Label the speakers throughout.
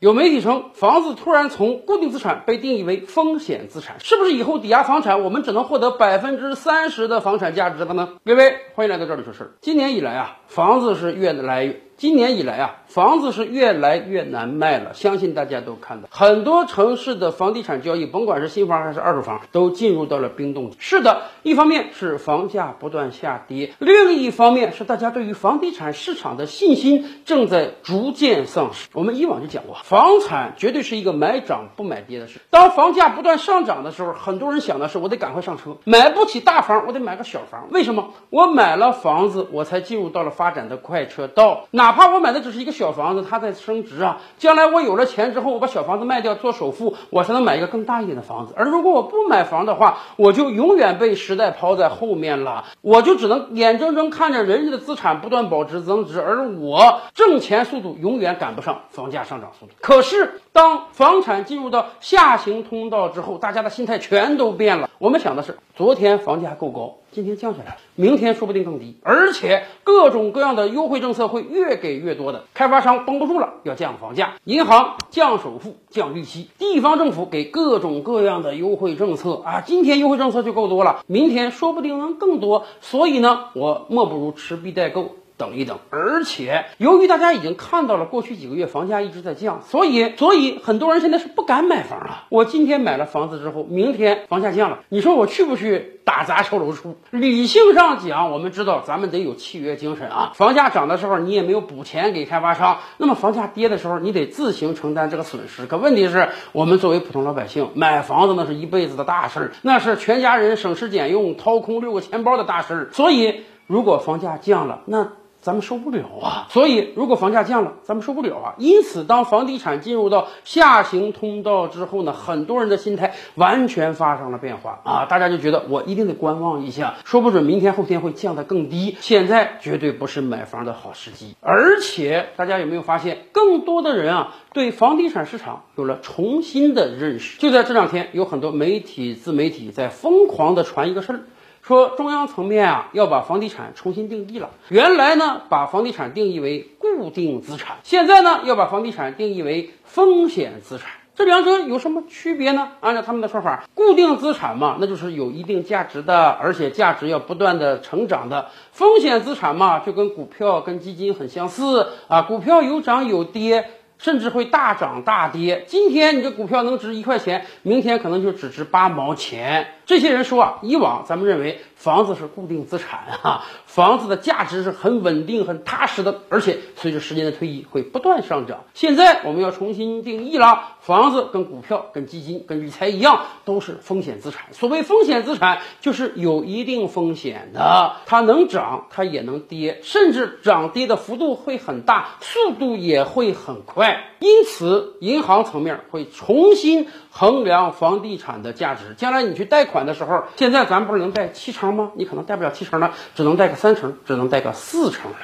Speaker 1: 有媒体称，房子突然从固定资产被定义为风险资产，是不是以后抵押房产我们只能获得百分之三十的房产价值了呢？薇薇，欢迎来到这里说事儿。今年以来啊，房子是越来越。今年以来啊，房子是越来越难卖了，相信大家都看到，很多城市的房地产交易，甭管是新房还是二手房，都进入到了冰冻期。是的，一方面是房价不断下跌，另一方面是大家对于房地产市场的信心正在逐渐丧失。我们以往就讲过，房产绝对是一个买涨不买跌的事。当房价不断上涨的时候，很多人想的是，我得赶快上车，买不起大房，我得买个小房。为什么？我买了房子，我才进入到了发展的快车道。哪？哪怕我买的只是一个小房子，它在升值啊。将来我有了钱之后，我把小房子卖掉做首付，我才能买一个更大一点的房子。而如果我不买房的话，我就永远被时代抛在后面了。我就只能眼睁睁看着人家的资产不断保值增值，而我挣钱速度永远赶不上房价上涨速度。可是当房产进入到下行通道之后，大家的心态全都变了。我们想的是，昨天房价够高。今天降下来了，明天说不定更低，而且各种各样的优惠政策会越给越多的。开发商绷不住了，要降房价；银行降首付、降利息；地方政府给各种各样的优惠政策啊！今天优惠政策就够多了，明天说不定能更多。所以呢，我莫不如持币待购。等一等，而且由于大家已经看到了过去几个月房价一直在降，所以所以很多人现在是不敢买房了。我今天买了房子之后，明天房价降了，你说我去不去打砸售楼处？理性上讲，我们知道咱们得有契约精神啊。房价涨的时候你也没有补钱给开发商，那么房价跌的时候你得自行承担这个损失。可问题是我们作为普通老百姓买房子那是一辈子的大事儿，那是全家人省吃俭用掏空六个钱包的大事儿。所以如果房价降了，那咱们受不了啊！所以，如果房价降了，咱们受不了啊！因此，当房地产进入到下行通道之后呢，很多人的心态完全发生了变化啊！大家就觉得我一定得观望一下，说不准明天后天会降得更低。现在绝对不是买房的好时机。而且，大家有没有发现，更多的人啊，对房地产市场有了重新的认识？就在这两天，有很多媒体、自媒体在疯狂的传一个事儿。说中央层面啊要把房地产重新定义了。原来呢把房地产定义为固定资产，现在呢要把房地产定义为风险资产。这两者有什么区别呢？按照他们的说法，固定资产嘛，那就是有一定价值的，而且价值要不断的成长的。风险资产嘛，就跟股票、跟基金很相似啊，股票有涨有跌。甚至会大涨大跌。今天你这股票能值一块钱，明天可能就只值八毛钱。这些人说啊，以往咱们认为房子是固定资产啊，房子的价值是很稳定、很踏实的，而且随着时间的推移会不断上涨。现在我们要重新定义了，房子跟股票、跟基金、跟理财一样，都是风险资产。所谓风险资产，就是有一定风险的，它能涨，它也能跌，甚至涨跌的幅度会很大，速度也会很快。因此，银行层面会重新衡量房地产的价值。将来你去贷款的时候，现在咱不是能贷七成吗？你可能贷不了七成了，只能贷个三成，只能贷个四成了。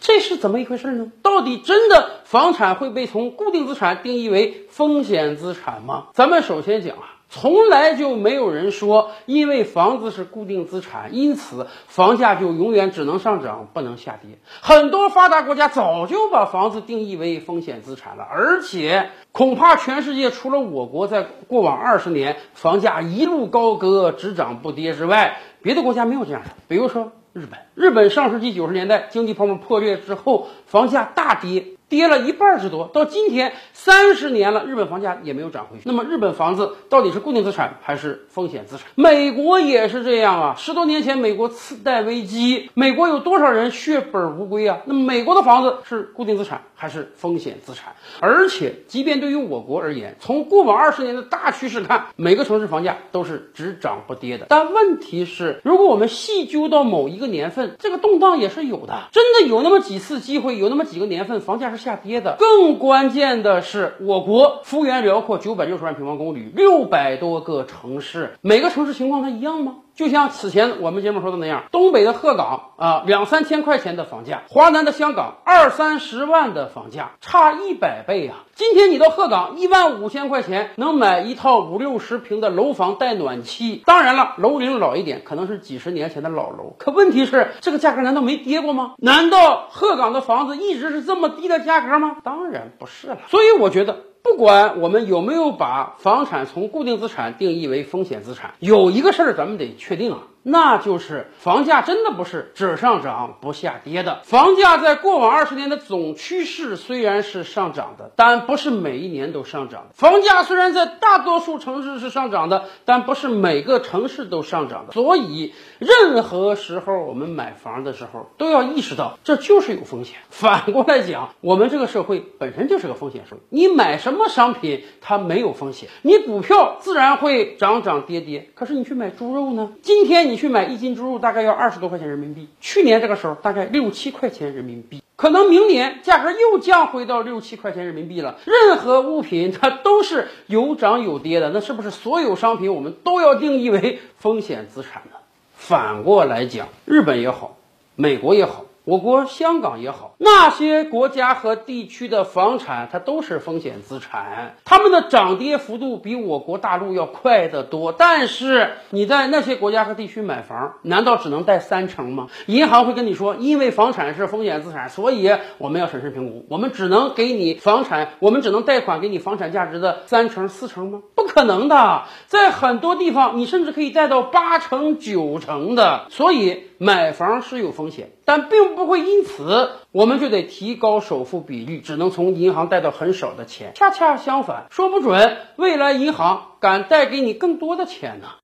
Speaker 1: 这是怎么一回事呢？到底真的房产会被从固定资产定义为风险资产吗？咱们首先讲啊。从来就没有人说，因为房子是固定资产，因此房价就永远只能上涨不能下跌。很多发达国家早就把房子定义为风险资产了，而且恐怕全世界除了我国在过往二十年房价一路高歌只涨不跌之外，别的国家没有这样的。比如说日本，日本上世纪九十年代经济泡沫破裂之后，房价大跌。跌了一半之多，到今天三十年了，日本房价也没有涨回去。那么日本房子到底是固定资产还是风险资产？美国也是这样啊。十多年前美国次贷危机，美国有多少人血本无归啊？那美国的房子是固定资产还是风险资产？而且，即便对于我国而言，从过往二十年的大趋势看，每个城市房价都是只涨不跌的。但问题是，如果我们细究到某一个年份，这个动荡也是有的。真的有那么几次机会，有那么几个年份房价是。下跌的，更关键的是，我国幅员辽阔，九百六十万平方公里，六百多个城市，每个城市情况它一样吗？就像此前我们节目说的那样，东北的鹤岗啊，两三千块钱的房价；华南的香港二三十万的房价，差一百倍啊！今天你到鹤岗一万五千块钱能买一套五六十平的楼房带暖气，当然了，楼龄老一点，可能是几十年前的老楼。可问题是，这个价格难道没跌过吗？难道鹤岗的房子一直是这么低的价格吗？当然不是了。所以我觉得。不管我们有没有把房产从固定资产定义为风险资产，有一个事儿咱们得确定啊。那就是房价真的不是只上涨不下跌的，房价在过往二十年的总趋势虽然是上涨的，但不是每一年都上涨的。房价虽然在大多数城市是上涨的，但不是每个城市都上涨的。所以，任何时候我们买房的时候都要意识到，这就是有风险。反过来讲，我们这个社会本身就是个风险社会。你买什么商品它没有风险？你股票自然会涨涨跌跌，可是你去买猪肉呢？今天你。你去买一斤猪肉大概要二十多块钱人民币，去年这个时候大概六七块钱人民币，可能明年价格又降回到六七块钱人民币了。任何物品它都是有涨有跌的，那是不是所有商品我们都要定义为风险资产呢？反过来讲，日本也好，美国也好。我国香港也好，那些国家和地区的房产，它都是风险资产，它们的涨跌幅度比我国大陆要快得多。但是你在那些国家和地区买房，难道只能贷三成吗？银行会跟你说，因为房产是风险资产，所以我们要审慎评估，我们只能给你房产，我们只能贷款给你房产价值的三成四成吗？不可能的，在很多地方，你甚至可以贷到八成九成的。所以买房是有风险，但并。不会因此我们就得提高首付比率，只能从银行贷到很少的钱。恰恰相反，说不准未来银行敢贷给你更多的钱呢。